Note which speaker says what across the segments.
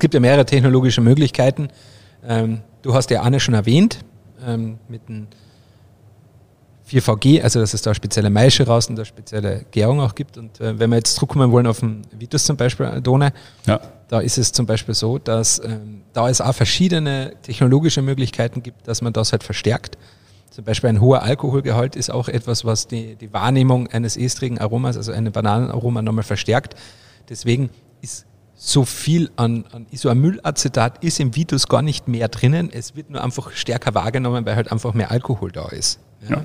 Speaker 1: Es gibt ja mehrere technologische Möglichkeiten. Ähm, du hast ja Anne schon erwähnt, ähm, mit dem 4VG, also dass es da spezielle Maische raus und da spezielle Gärung auch gibt. Und äh, wenn wir jetzt zurückkommen wollen auf den Vitus zum Beispiel, Done, ja. da ist es zum Beispiel so, dass ähm, da es auch verschiedene technologische Möglichkeiten gibt, dass man das halt verstärkt. Zum Beispiel ein hoher Alkoholgehalt ist auch etwas, was die, die Wahrnehmung eines estrigen Aromas, also eine Bananenaroma nochmal verstärkt. Deswegen ist so viel an, an Isoamylacetat ist im Vitus gar nicht mehr drinnen. Es wird nur einfach stärker wahrgenommen, weil halt einfach mehr Alkohol da ist. Ja. Ja.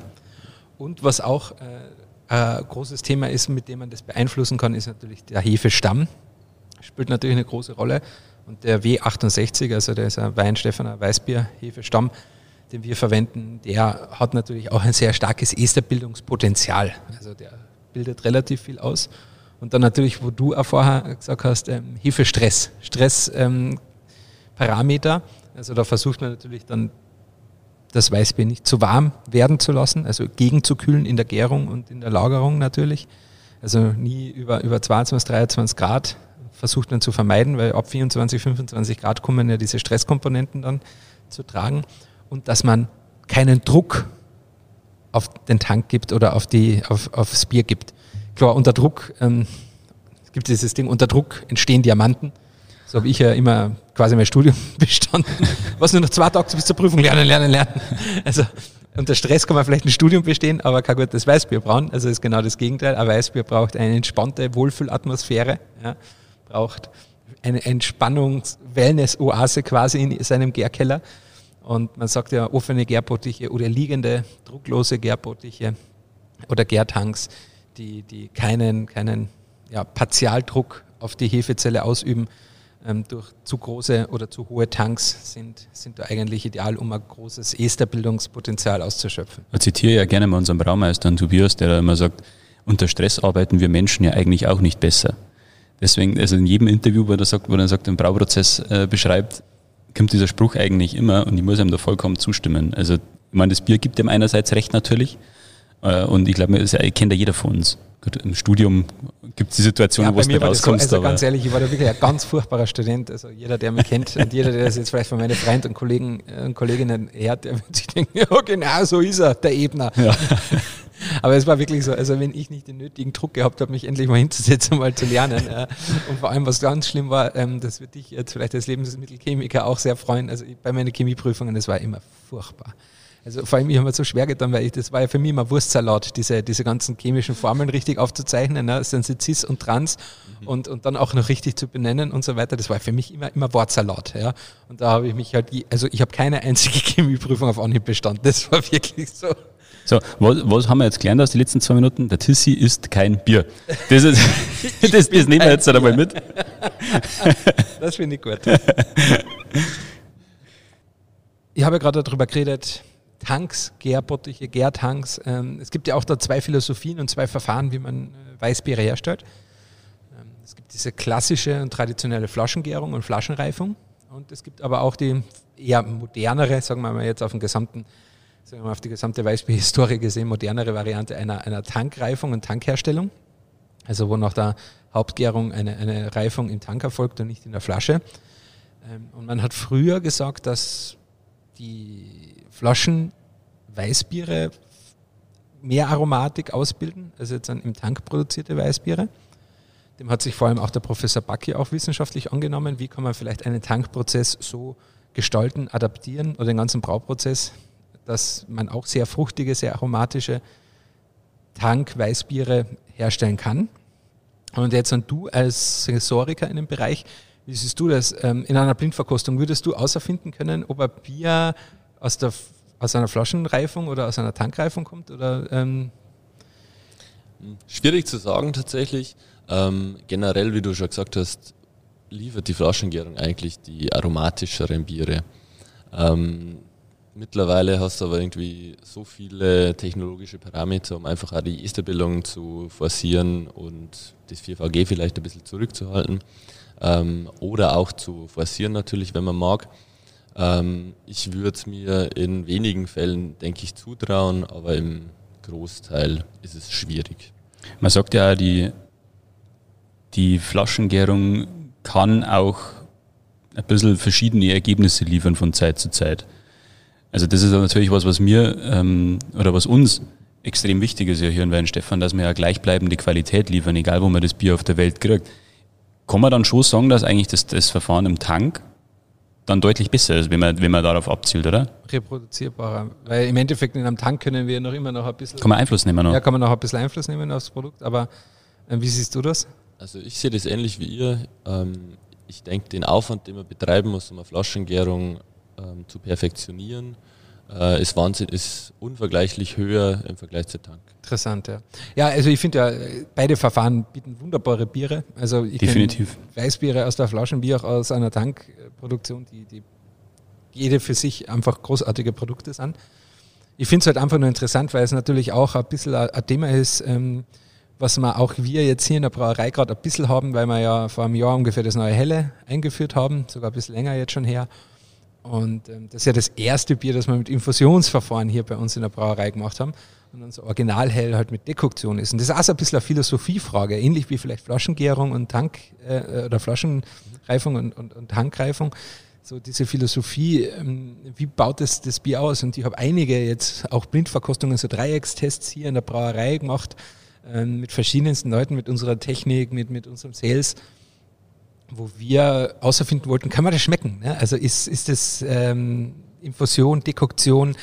Speaker 1: Und was auch äh, ein großes Thema ist, mit dem man das beeinflussen kann, ist natürlich der Hefestamm. Spielt natürlich eine große Rolle. Und der W68, also der ist ein Weinstefaner Weißbier-Hefestamm, den wir verwenden, der hat natürlich auch ein sehr starkes Esterbildungspotenzial. Also der bildet relativ viel aus. Und dann natürlich, wo du auch vorher gesagt hast, ähm, Hefestress, Stressparameter. Ähm, also da versucht man natürlich dann das Weißbier nicht zu warm werden zu lassen, also gegenzukühlen in der Gärung und in der Lagerung natürlich. Also nie über, über 22, 23 Grad versucht man zu vermeiden, weil ab 24, 25 Grad kommen ja diese Stresskomponenten dann zu tragen. Und dass man keinen Druck auf den Tank gibt oder auf die, auf, aufs Bier gibt. Klar, unter Druck, ähm, es gibt dieses Ding, unter Druck entstehen Diamanten. So habe ich ja immer quasi mein Studium bestanden. Was nur noch zwei Tage bis zur Prüfung lernen, lernen, lernen. Also unter Stress kann man vielleicht ein Studium bestehen, aber kein gutes Weißbier brauen. Also ist genau das Gegenteil. Ein Weißbier braucht eine entspannte Wohlfühlatmosphäre, ja, braucht eine Entspannungs-Wellness-Oase quasi in seinem Gärkeller. Und man sagt ja offene Gärbottiche oder liegende, drucklose Gärbottiche oder Gärtanks, die, die keinen, keinen ja, Partialdruck auf die Hefezelle ausüben, ähm, durch zu große oder zu hohe Tanks sind, sind da eigentlich ideal, um ein großes Esterbildungspotenzial auszuschöpfen.
Speaker 2: Ich zitiere ja gerne mal unseren Braumeister Tobias, der immer sagt, unter Stress arbeiten wir Menschen ja eigentlich auch nicht besser. Deswegen, also in jedem Interview, wo er sagt, wo er sagt, den Brauprozess äh, beschreibt, kommt dieser Spruch eigentlich immer und ich muss ihm da vollkommen zustimmen. Also, ich meine, das Bier gibt ihm einerseits recht natürlich und ich glaube, das kennt ja jeder von uns. Gut, im Studium gibt es die Situation, ja, wo es nicht rauskommst.
Speaker 1: So, also ganz ehrlich, ich war da wirklich ein ganz furchtbarer Student. Also jeder, der mich kennt und jeder, der das jetzt vielleicht von meinen Freunden und Kollegen und Kolleginnen hört, der wird sich denken, ja genau so ist er, der Ebner. Ja. Aber es war wirklich so, also wenn ich nicht den nötigen Druck gehabt habe, mich endlich mal hinzusetzen, mal zu lernen. Äh, und vor allem, was ganz schlimm war, ähm, das wird dich jetzt vielleicht als Lebensmittelchemiker auch sehr freuen. Also bei meinen Chemieprüfungen, das war immer furchtbar. Also vor allem, ich habe mir so schwer getan, weil ich, das war ja für mich immer Wurstsalat, diese, diese ganzen chemischen Formeln richtig aufzuzeichnen, ne? Synthesis und Trans mhm. und, und dann auch noch richtig zu benennen und so weiter. Das war für mich immer, immer Wortsalat. Ja? Und da habe ich mich halt, also ich habe keine einzige Chemieprüfung auf Anhieb bestanden. Das war wirklich so.
Speaker 2: So, was, was haben wir jetzt gelernt aus den letzten zwei Minuten? Der Tissi ist kein Bier. Das, ist, das, das nehmen wir jetzt einmal mit.
Speaker 1: das finde ich gut. Ich habe ja gerade darüber geredet, Tanks, Gärbottiche, Gärtanks. Ähm, es gibt ja auch da zwei Philosophien und zwei Verfahren, wie man äh, Weißbiere herstellt. Ähm, es gibt diese klassische und traditionelle Flaschengärung und Flaschenreifung. Und es gibt aber auch die eher modernere, sagen wir mal jetzt auf den gesamten, sagen wir mal auf die gesamte Weißbierhistorie gesehen, modernere Variante einer, einer Tankreifung und Tankherstellung. Also wo nach der Hauptgärung eine, eine Reifung im Tank erfolgt und nicht in der Flasche. Ähm, und man hat früher gesagt, dass die Flaschen Weißbiere mehr Aromatik ausbilden, als jetzt im Tank produzierte Weißbiere. Dem hat sich vor allem auch der Professor Backi auch wissenschaftlich angenommen. Wie kann man vielleicht einen Tankprozess so gestalten, adaptieren oder den ganzen Brauprozess, dass man auch sehr fruchtige, sehr aromatische Tank-Weißbiere herstellen kann. Und jetzt und du als Sensoriker in dem Bereich, wie siehst du das? Ähm, in einer Blindverkostung würdest du außerfinden können, ob ein Bier aus, der, aus einer Flaschenreifung oder aus einer Tankreifung kommt? Oder, ähm
Speaker 3: Schwierig zu sagen tatsächlich. Ähm, generell, wie du schon gesagt hast, liefert die Flaschengärung eigentlich die aromatischeren Biere. Ähm, mittlerweile hast du aber irgendwie so viele technologische Parameter, um einfach auch die Esterbildung zu forcieren und das 4VG vielleicht ein bisschen zurückzuhalten. Ähm, oder auch zu forcieren natürlich, wenn man mag. Ähm, ich würde es mir in wenigen Fällen, denke ich, zutrauen, aber im Großteil ist es schwierig.
Speaker 2: Man sagt ja, die, die Flaschengärung kann auch ein bisschen verschiedene Ergebnisse liefern von Zeit zu Zeit. Also das ist natürlich was, was mir ähm, oder was uns extrem wichtig ist ja hier in Weinstefan, dass wir ja gleichbleibende Qualität liefern, egal wo man das Bier auf der Welt kriegt. Kann man dann schon sagen, dass eigentlich das, das Verfahren im Tank dann deutlich besser ist, wenn man, wenn man darauf abzielt, oder?
Speaker 1: Reproduzierbarer. Weil im Endeffekt in einem Tank können wir noch immer noch ein bisschen.
Speaker 2: Kann man Einfluss nehmen noch?
Speaker 1: Ja, kann man noch ein bisschen Einfluss nehmen aufs Produkt, aber äh, wie siehst du das?
Speaker 3: Also ich sehe das ähnlich wie ihr. Ähm, ich denke, den Aufwand, den man betreiben muss, um eine Flaschengärung ähm, zu perfektionieren, äh, ist Wahnsinn, ist unvergleichlich höher im Vergleich zu Tank.
Speaker 1: Interessant, ja. Ja, also ich finde ja, beide Verfahren bieten wunderbare Biere. Also ich
Speaker 2: Definitiv.
Speaker 1: Weißbiere aus der Flasche, wie auch aus einer Tankproduktion, die, die jede für sich einfach großartige Produkte sind. Ich finde es halt einfach nur interessant, weil es natürlich auch ein bisschen ein Thema ist, ähm, was wir auch wir jetzt hier in der Brauerei gerade ein bisschen haben, weil wir ja vor einem Jahr ungefähr das neue Helle eingeführt haben, sogar ein bisschen länger jetzt schon her. Und ähm, das ist ja das erste Bier, das wir mit Infusionsverfahren hier bei uns in der Brauerei gemacht haben. Und unser Originalhell halt mit Dekoktion ist. Und das ist auch so ein bisschen eine Philosophiefrage, ähnlich wie vielleicht Flaschengärung und Tank äh, oder Flaschenreifung und, und, und Tankreifung. So diese Philosophie, ähm, wie baut das, das Bier aus? Und ich habe einige jetzt auch Blindverkostungen, so Dreieckstests hier in der Brauerei gemacht, ähm, mit verschiedensten Leuten, mit unserer Technik, mit, mit unserem Sales wo wir außerfinden wollten, kann man das schmecken? Ne? Also ist, ist das ähm, Infusion, Dekoktion,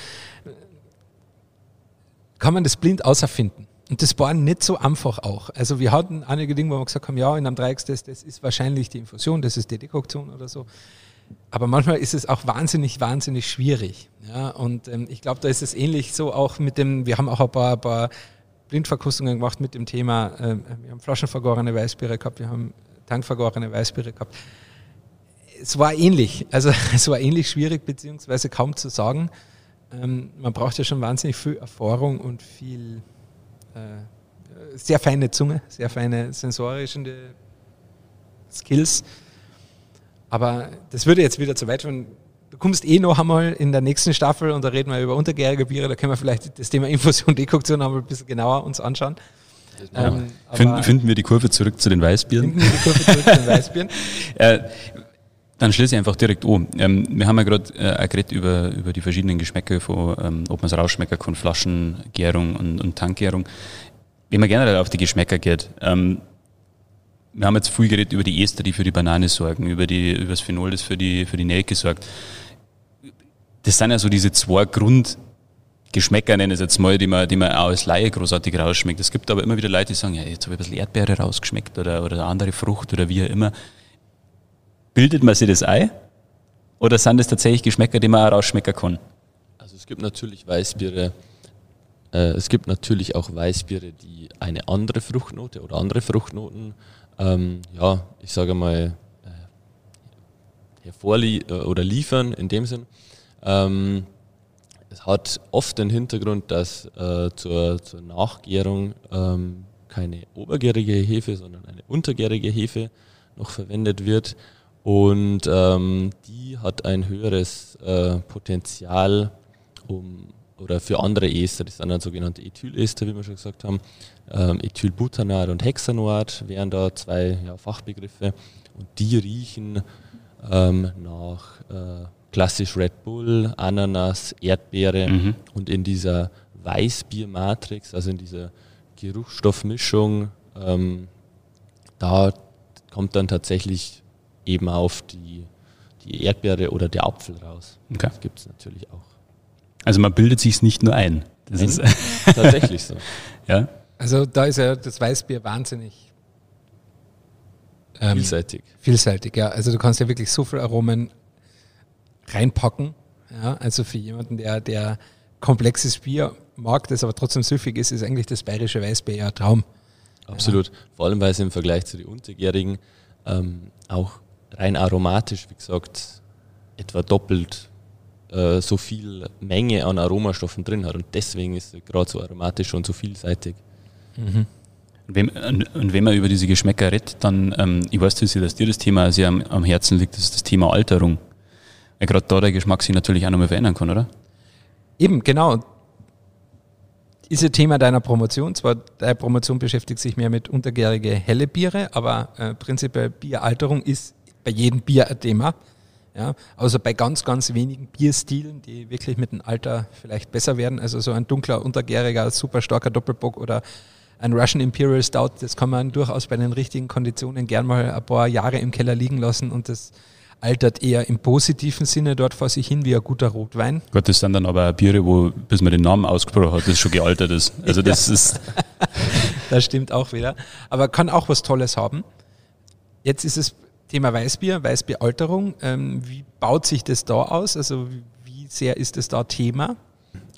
Speaker 1: kann man das blind außerfinden? Und das war nicht so einfach auch. Also wir hatten einige Dinge, wo wir gesagt haben, ja, in einem Dreieckstest, das ist wahrscheinlich die Infusion, das ist die Dekoktion oder so. Aber manchmal ist es auch wahnsinnig, wahnsinnig schwierig. Ja, und ähm, ich glaube, da ist es ähnlich so auch mit dem, wir haben auch ein paar, paar Blindverkostungen gemacht mit dem Thema, äh, wir haben flaschenvergorene Weißbiere gehabt, wir haben tankvergorene Weißbiere gehabt. Es war ähnlich, also es war ähnlich schwierig, beziehungsweise kaum zu sagen. Ähm, man braucht ja schon wahnsinnig viel Erfahrung und viel äh, sehr feine Zunge, sehr feine sensorische Skills. Aber das würde jetzt wieder zu weit führen. Du kommst eh noch einmal in der nächsten Staffel und da reden wir über untergärige Biere. Da können wir vielleicht das Thema Infusion, Dekoktion noch ein bisschen genauer uns anschauen.
Speaker 2: Ähm, finden, finden, wir die Kurve zurück zu den Weißbieren? Finden wir die Kurve zurück zu den Weißbieren? äh, dann schließe ich einfach direkt an. Ähm, wir haben ja gerade äh, geredet über, über die verschiedenen Geschmäcker, von, ähm, ob man es rausschmecken kann, Flaschengärung und, und Tankgärung. Wenn man generell auf die Geschmäcker geht, ähm, wir haben jetzt viel geredet über die Ester, die für die Banane sorgen, über, die, über das Phenol, das für die, für die Nelke sorgt. Das sind ja so diese zwei Grund, Geschmäcker nenne ich es jetzt mal, die man, die man auch als Laie großartig rausschmeckt. Es gibt aber immer wieder Leute, die sagen, ja, jetzt habe ich ein bisschen Erdbeere rausgeschmeckt oder, oder eine andere Frucht oder wie auch immer. Bildet man sich das ein? Oder sind das tatsächlich Geschmäcker, die man auch rausschmecken kann?
Speaker 3: Also es gibt natürlich Weißbiere, äh, es gibt natürlich auch Weißbiere, die eine andere Fruchtnote oder andere Fruchtnoten, ähm, ja, ich sage mal, äh, hervorliefern äh, oder liefern in dem Sinn. Ähm, es hat oft den Hintergrund, dass äh, zur, zur Nachgärung ähm, keine obergärige Hefe, sondern eine untergärige Hefe noch verwendet wird. Und ähm, die hat ein höheres äh, Potenzial um, oder für andere Ester, das sind dann sogenannte Ethylester, wie wir schon gesagt haben. Ähm, Ethylbutanat und Hexanoat wären da zwei ja, Fachbegriffe. Und die riechen ähm, nach äh, klassisch Red Bull, Ananas, Erdbeere mhm. und in dieser Weißbiermatrix, also in dieser Geruchsstoffmischung, ähm, da kommt dann tatsächlich eben auf die, die Erdbeere oder der Apfel raus. Okay. Das gibt es natürlich auch.
Speaker 2: Also man bildet sich nicht nur ein.
Speaker 3: Das Nein, ist tatsächlich so.
Speaker 1: Ja. Also da ist ja das Weißbier wahnsinnig
Speaker 3: ähm, vielseitig.
Speaker 1: Vielseitig, ja. Also du kannst ja wirklich so viel Aromen reinpacken. Ja, also für jemanden, der, der komplexes Bier mag, das aber trotzdem süffig ist, ist eigentlich das bayerische Weißbier ja ein Traum.
Speaker 3: Absolut. Ja. Vor allem, weil es im Vergleich zu den Untergärigen ähm, auch rein aromatisch, wie gesagt, etwa doppelt äh, so viel Menge an Aromastoffen drin hat. Und deswegen ist es gerade so aromatisch und so vielseitig.
Speaker 2: Mhm. Und wenn, und wenn man über diese Geschmäcker redet, dann, ähm, ich weiß, dass dir das Thema sehr am, am Herzen liegt, das ist das Thema Alterung. Weil gerade da der Geschmack sich natürlich auch nochmal verändern kann, oder?
Speaker 1: Eben, genau. Ist ein Thema deiner Promotion. Zwar, deine Promotion beschäftigt sich mehr mit untergärige helle Biere, aber äh, prinzipiell Bieralterung ist bei jedem Bier ein Thema. Ja, außer bei ganz, ganz wenigen Bierstilen, die wirklich mit dem Alter vielleicht besser werden. Also so ein dunkler, untergäriger, super starker Doppelbock oder ein Russian Imperial Stout, das kann man durchaus bei den richtigen Konditionen gern mal ein paar Jahre im Keller liegen lassen und das altert eher im positiven Sinne dort vor sich hin wie ein guter Rotwein.
Speaker 2: Gott, das sind dann aber auch Biere, wo, bis man den Namen ausgesprochen hat, das schon gealtert ist. Also das ja. ist.
Speaker 1: das stimmt auch wieder. Aber kann auch was Tolles haben. Jetzt ist es Thema Weißbier, Weißbieralterung. Ähm, wie baut sich das da aus? Also wie sehr ist es da Thema?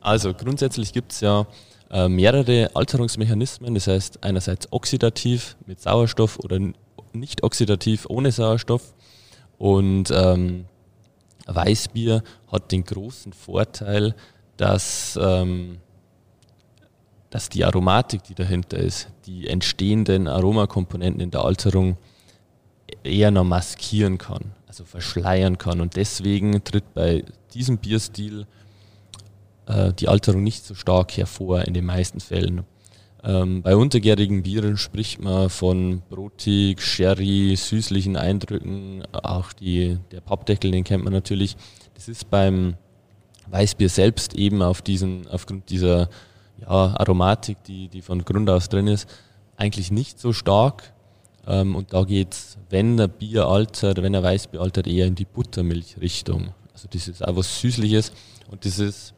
Speaker 3: Also grundsätzlich gibt es ja äh, mehrere Alterungsmechanismen. Das heißt einerseits oxidativ mit Sauerstoff oder nicht oxidativ ohne Sauerstoff. Und ähm, Weißbier hat den großen Vorteil, dass, ähm, dass die Aromatik, die dahinter ist, die entstehenden Aromakomponenten in der Alterung eher noch maskieren kann, also verschleiern kann. Und deswegen tritt bei diesem Bierstil äh, die Alterung nicht so stark hervor in den meisten Fällen. Ähm, bei untergärigen Bieren spricht man von brotig, sherry, süßlichen Eindrücken. Auch die, der Pappdeckel, den kennt man natürlich. Das ist beim Weißbier selbst eben auf diesen, aufgrund dieser ja, Aromatik, die, die von Grund aus drin ist, eigentlich nicht so stark. Ähm, und da geht es, wenn ein Bier altert, wenn ein Weißbier altert, eher in die Buttermilchrichtung. Also das ist auch was Süßliches und das ist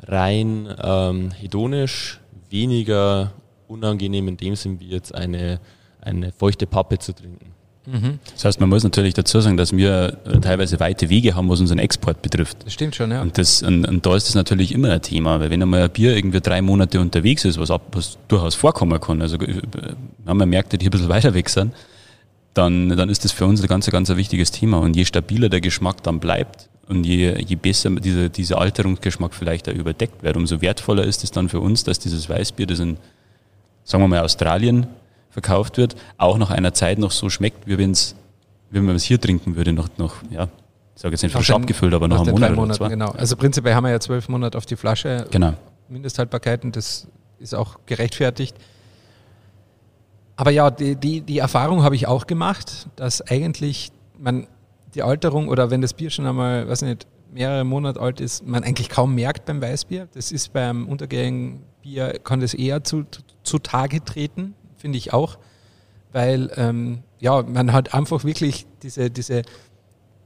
Speaker 3: rein ähm, hedonisch weniger unangenehm in dem Sinn, wie jetzt eine, eine feuchte Pappe zu trinken.
Speaker 2: Mhm. Das heißt, man muss natürlich dazu sagen, dass wir teilweise weite Wege haben, was unseren Export betrifft.
Speaker 1: Das stimmt schon, ja.
Speaker 2: Und, das, und, und da ist das natürlich immer ein Thema, weil wenn einmal ein Bier irgendwie drei Monate unterwegs ist, was, ab, was durchaus vorkommen kann, also äh, haben wir Märkte, die ein bisschen weiter weg sind, dann, dann ist das für uns ein ganz, ganz ein wichtiges Thema. Und je stabiler der Geschmack dann bleibt und je, je besser dieser, dieser Alterungsgeschmack vielleicht auch überdeckt wird, umso wertvoller ist es dann für uns, dass dieses Weißbier, das in, sagen wir mal, Australien verkauft wird, auch nach einer Zeit noch so schmeckt, wie wenn es wenn man es hier trinken würde, noch, noch ja, ich sage jetzt nicht frisch abgefüllt, aber noch einen Monat
Speaker 1: Monaten, oder zwei. Genau. Also prinzipiell haben wir ja zwölf Monate auf die Flasche.
Speaker 2: Genau.
Speaker 1: Mindesthaltbarkeiten, das ist auch gerechtfertigt. Aber ja, die, die, die Erfahrung habe ich auch gemacht, dass eigentlich man die Alterung oder wenn das Bier schon einmal, weiß nicht, mehrere Monate alt ist, man eigentlich kaum merkt beim Weißbier. Das ist beim untergärigen Bier, kann das eher zu, zu treten, finde ich auch. Weil ähm, ja, man hat einfach wirklich diese, diese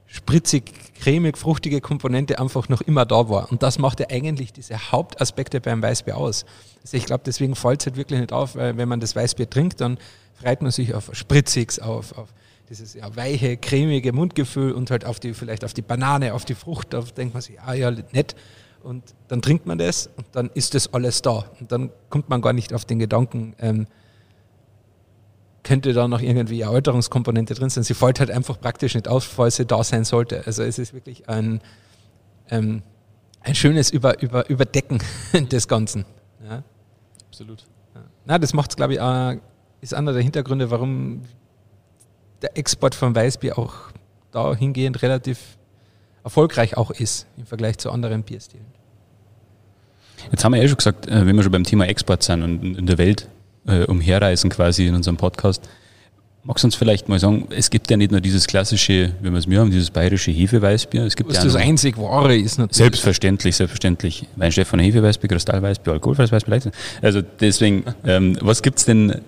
Speaker 1: spritzig, cremig, fruchtige Komponente einfach noch immer da war. Und das macht ja eigentlich diese Hauptaspekte beim Weißbier aus. Also ich glaube, deswegen fällt es halt wirklich nicht auf, weil wenn man das Weißbier trinkt, dann freut man sich auf Spritziges, auf, auf dieses ja, weiche, cremige Mundgefühl und halt auf die, vielleicht auf die Banane, auf die Frucht, da denkt man sich, ah ja, nett. Und dann trinkt man das und dann ist das alles da. Und dann kommt man gar nicht auf den Gedanken, ähm, könnte da noch irgendwie eine Alterungskomponente drin sein. Sie fällt halt einfach praktisch nicht auf, falls sie da sein sollte. Also es ist wirklich ein, ähm, ein schönes Über, Über, Überdecken des Ganzen. Ja.
Speaker 3: Absolut.
Speaker 1: Ja. Na, das macht es, glaube ich, auch, ist einer der Hintergründe, warum der Export von Weißbier auch dahingehend relativ erfolgreich auch ist im Vergleich zu anderen Bierstilen.
Speaker 2: Jetzt haben wir ja schon gesagt, äh, wenn wir schon beim Thema Export sind und in der Welt äh, umherreisen quasi in unserem Podcast. Magst du uns vielleicht mal sagen, es gibt ja nicht nur dieses klassische, wie wir es mir haben, dieses bayerische Hefeweißbier. Es gibt
Speaker 1: Was
Speaker 2: ja
Speaker 1: das einzig wahre ist
Speaker 2: natürlich. Selbstverständlich, selbstverständlich. Weinchef von Hefeweißbier, Kristallweißbier, alkoholfreies Weißbier. Also deswegen, ähm, was gibt's denn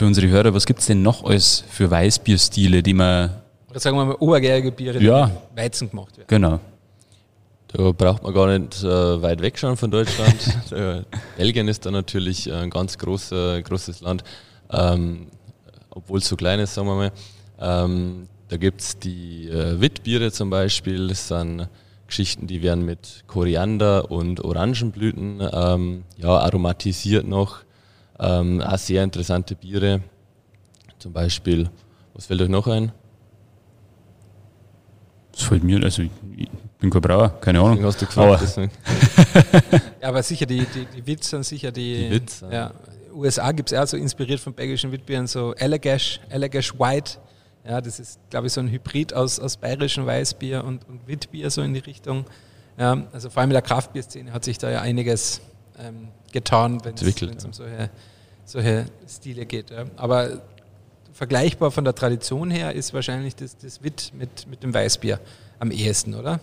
Speaker 2: für unsere Hörer, was gibt's denn noch als für Weißbierstile, die man...
Speaker 1: Oder sagen wir mal obergärige Biere, die
Speaker 2: ja,
Speaker 1: Weizen gemacht werden.
Speaker 2: Genau.
Speaker 3: Da braucht man gar nicht äh, weit wegschauen von Deutschland. äh, Belgien ist da natürlich ein ganz großer, großes Land, ähm, obwohl es so klein ist, sagen wir mal. Ähm, da gibt es die äh, Witbiere zum Beispiel, das sind Geschichten, die werden mit Koriander und Orangenblüten ähm, ja, aromatisiert noch. Ähm, auch sehr interessante Biere. Zum Beispiel, was fällt euch noch ein?
Speaker 2: Das fällt mir, also bin kein Brauer, keine Ahnung.
Speaker 3: Hast du gefragt,
Speaker 1: aber, ja, aber sicher, die, die, die Witz sind sicher die.
Speaker 3: die Witz,
Speaker 1: ja. USA gibt es auch so inspiriert von belgischen Witbieren, so Allagash, Allagash White. Ja, das ist, glaube ich, so ein Hybrid aus, aus bayerischem Weißbier und, und Witbier, so in die Richtung. Ja, also vor allem in der Kraftbierszene hat sich da ja einiges ähm, getan, wenn es um solche, solche Stile geht. Ja. Aber vergleichbar von der Tradition her ist wahrscheinlich das, das Witt mit, mit dem Weißbier am ehesten, oder?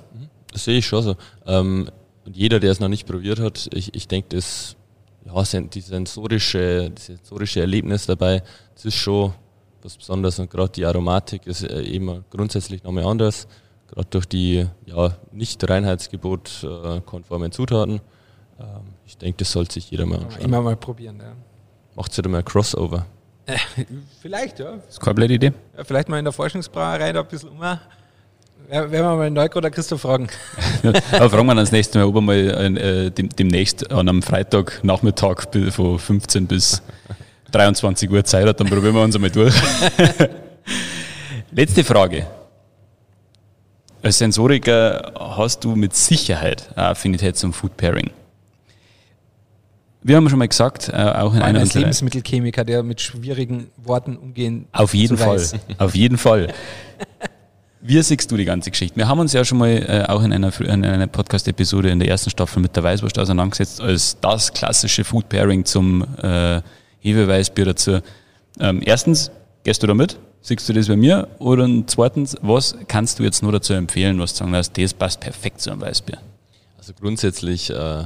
Speaker 3: Das sehe ich schon so. Ähm, und jeder, der es noch nicht probiert hat, ich, ich denke, das, ja, die sensorische, das sensorische Erlebnis dabei, das ist schon was Besonderes und gerade die Aromatik ist äh, eben grundsätzlich nochmal anders, gerade durch die ja, nicht Reinheitsgebot äh, konformen Zutaten. Ähm, ich denke, das sollte sich jeder mal anschauen.
Speaker 1: immer mal probieren, ja.
Speaker 3: Macht wieder mal ein Crossover.
Speaker 1: Vielleicht, ja.
Speaker 2: ist keine blöde Idee.
Speaker 1: ja. Vielleicht mal in der Forschungsbrauerei da ein bisschen um. Ja, werden wir mal Neukro oder Christoph fragen.
Speaker 2: Aber fragen wir dann das nächste Mal, ob er mal äh, dem, demnächst an einem Freitagnachmittag von 15 bis 23 Uhr Zeit hat, dann probieren wir uns einmal durch. Letzte Frage. Als Sensoriker hast du mit Sicherheit eine Affinität zum Food Pairing. Wir haben schon mal gesagt, äh, auch in einer
Speaker 1: als Lebensmittelchemiker, der mit schwierigen Worten umgehen
Speaker 2: Auf jeden Fall.
Speaker 1: weiß.
Speaker 2: Auf jeden Fall. Wie siehst du die ganze Geschichte? Wir haben uns ja schon mal äh, auch in einer, in einer Podcast-Episode in der ersten Staffel mit der Weißwurst auseinandergesetzt, als das klassische Food Pairing zum äh, Hefeweißbier dazu. Ähm, erstens, gehst du da mit? Siehst du das bei mir? Oder zweitens, was kannst du jetzt nur dazu empfehlen, was du sagen lässt, das passt perfekt zu einem Weißbier?
Speaker 3: Also grundsätzlich äh,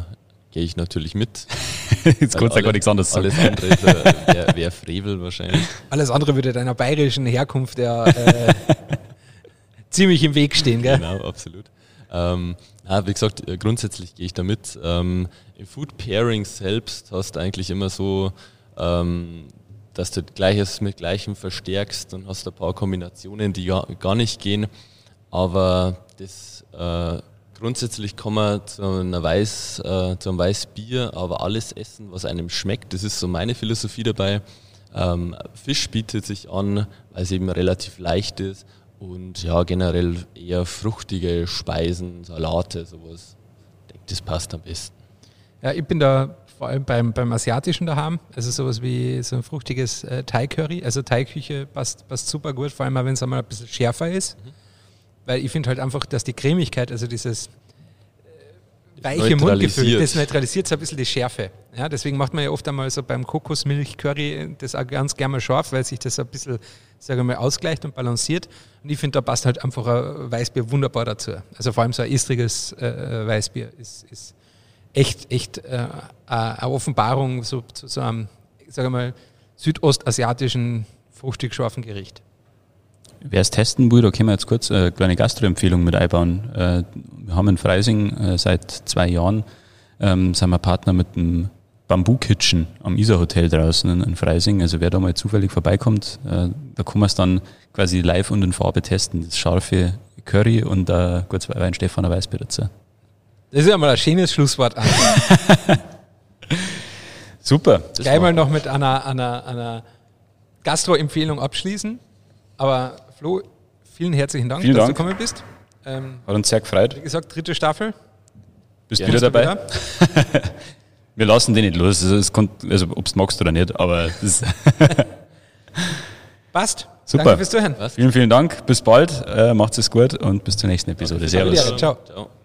Speaker 3: gehe ich natürlich mit.
Speaker 2: Jetzt kannst du ja gar nichts anderes sagen.
Speaker 3: Alles andere wäre wär Frevel wahrscheinlich.
Speaker 1: Alles andere würde deiner bayerischen Herkunft ja äh, ziemlich im Weg stehen, gell?
Speaker 3: Genau, absolut. Ähm, ja, wie gesagt, äh, grundsätzlich gehe ich da mit. Ähm, Im Food Pairing selbst hast du eigentlich immer so, ähm, dass du Gleiches mit Gleichem verstärkst und hast ein paar Kombinationen, die gar, gar nicht gehen. Aber das äh, grundsätzlich kann man zu, einer Weiß, äh, zu einem Weißbier aber alles essen, was einem schmeckt. Das ist so meine Philosophie dabei. Ähm, Fisch bietet sich an, weil es eben relativ leicht ist und ja, generell eher fruchtige Speisen, Salate, sowas. Ich denke, das passt am besten.
Speaker 1: Ja, ich bin da vor allem beim, beim Asiatischen daheim. Also sowas wie so ein fruchtiges äh, Thai-Curry. Also Thai-Küche passt, passt super gut, vor allem auch wenn es einmal ein bisschen schärfer ist. Weil ich finde halt einfach, dass die Cremigkeit, also dieses äh, weiche Mundgefühl, das neutralisiert so ein bisschen die Schärfe. Ja, deswegen macht man ja oft einmal so beim Kokosmilch-Curry das auch ganz gerne mal scharf, weil sich das ein bisschen, sagen wir mal, ausgleicht und balanciert. Und ich finde, da passt halt einfach ein Weißbier wunderbar dazu. Also vor allem so ein estriges äh, Weißbier ist, ist echt, echt äh, eine Offenbarung so, zu so einem, sagen wir mal, südostasiatischen, fruchtig scharfen Gericht.
Speaker 2: Wer es testen will, da können wir jetzt kurz eine kleine Gastroempfehlung mit einbauen. Äh, Wir haben in Freising äh, seit zwei Jahren ähm, sind wir Partner mit dem Bamboo Kitchen am Isar Hotel draußen in, in Freising. Also wer da mal zufällig vorbeikommt, äh, da kann man es dann quasi live und in Farbe testen. Das scharfe Curry und äh, gut zwei Wein Stefaner Weißbier dazu.
Speaker 1: Das ist ja mal ein schönes Schlusswort.
Speaker 2: Super.
Speaker 3: Das
Speaker 1: Gleich mal noch mit einer, einer, einer Gastro-Empfehlung abschließen. Aber Flo, vielen herzlichen Dank,
Speaker 2: Vielen
Speaker 1: dass
Speaker 2: Dank.
Speaker 1: du gekommen bist. Ähm,
Speaker 2: Hat uns sehr gefreut.
Speaker 1: wie gesagt, dritte Staffel.
Speaker 2: Bist
Speaker 3: Gerne.
Speaker 2: wieder dabei?
Speaker 1: Wieder.
Speaker 2: Wir lassen den nicht los. Also, es also ob du magst oder nicht, aber das
Speaker 1: Passt.
Speaker 2: Super.
Speaker 1: Danke fürs Zuhören.
Speaker 3: Was?
Speaker 2: vielen, vielen Dank. Bis bald. Äh, macht's es gut und bis zur nächsten Episode. Servus.
Speaker 1: Ciao.
Speaker 3: Ciao.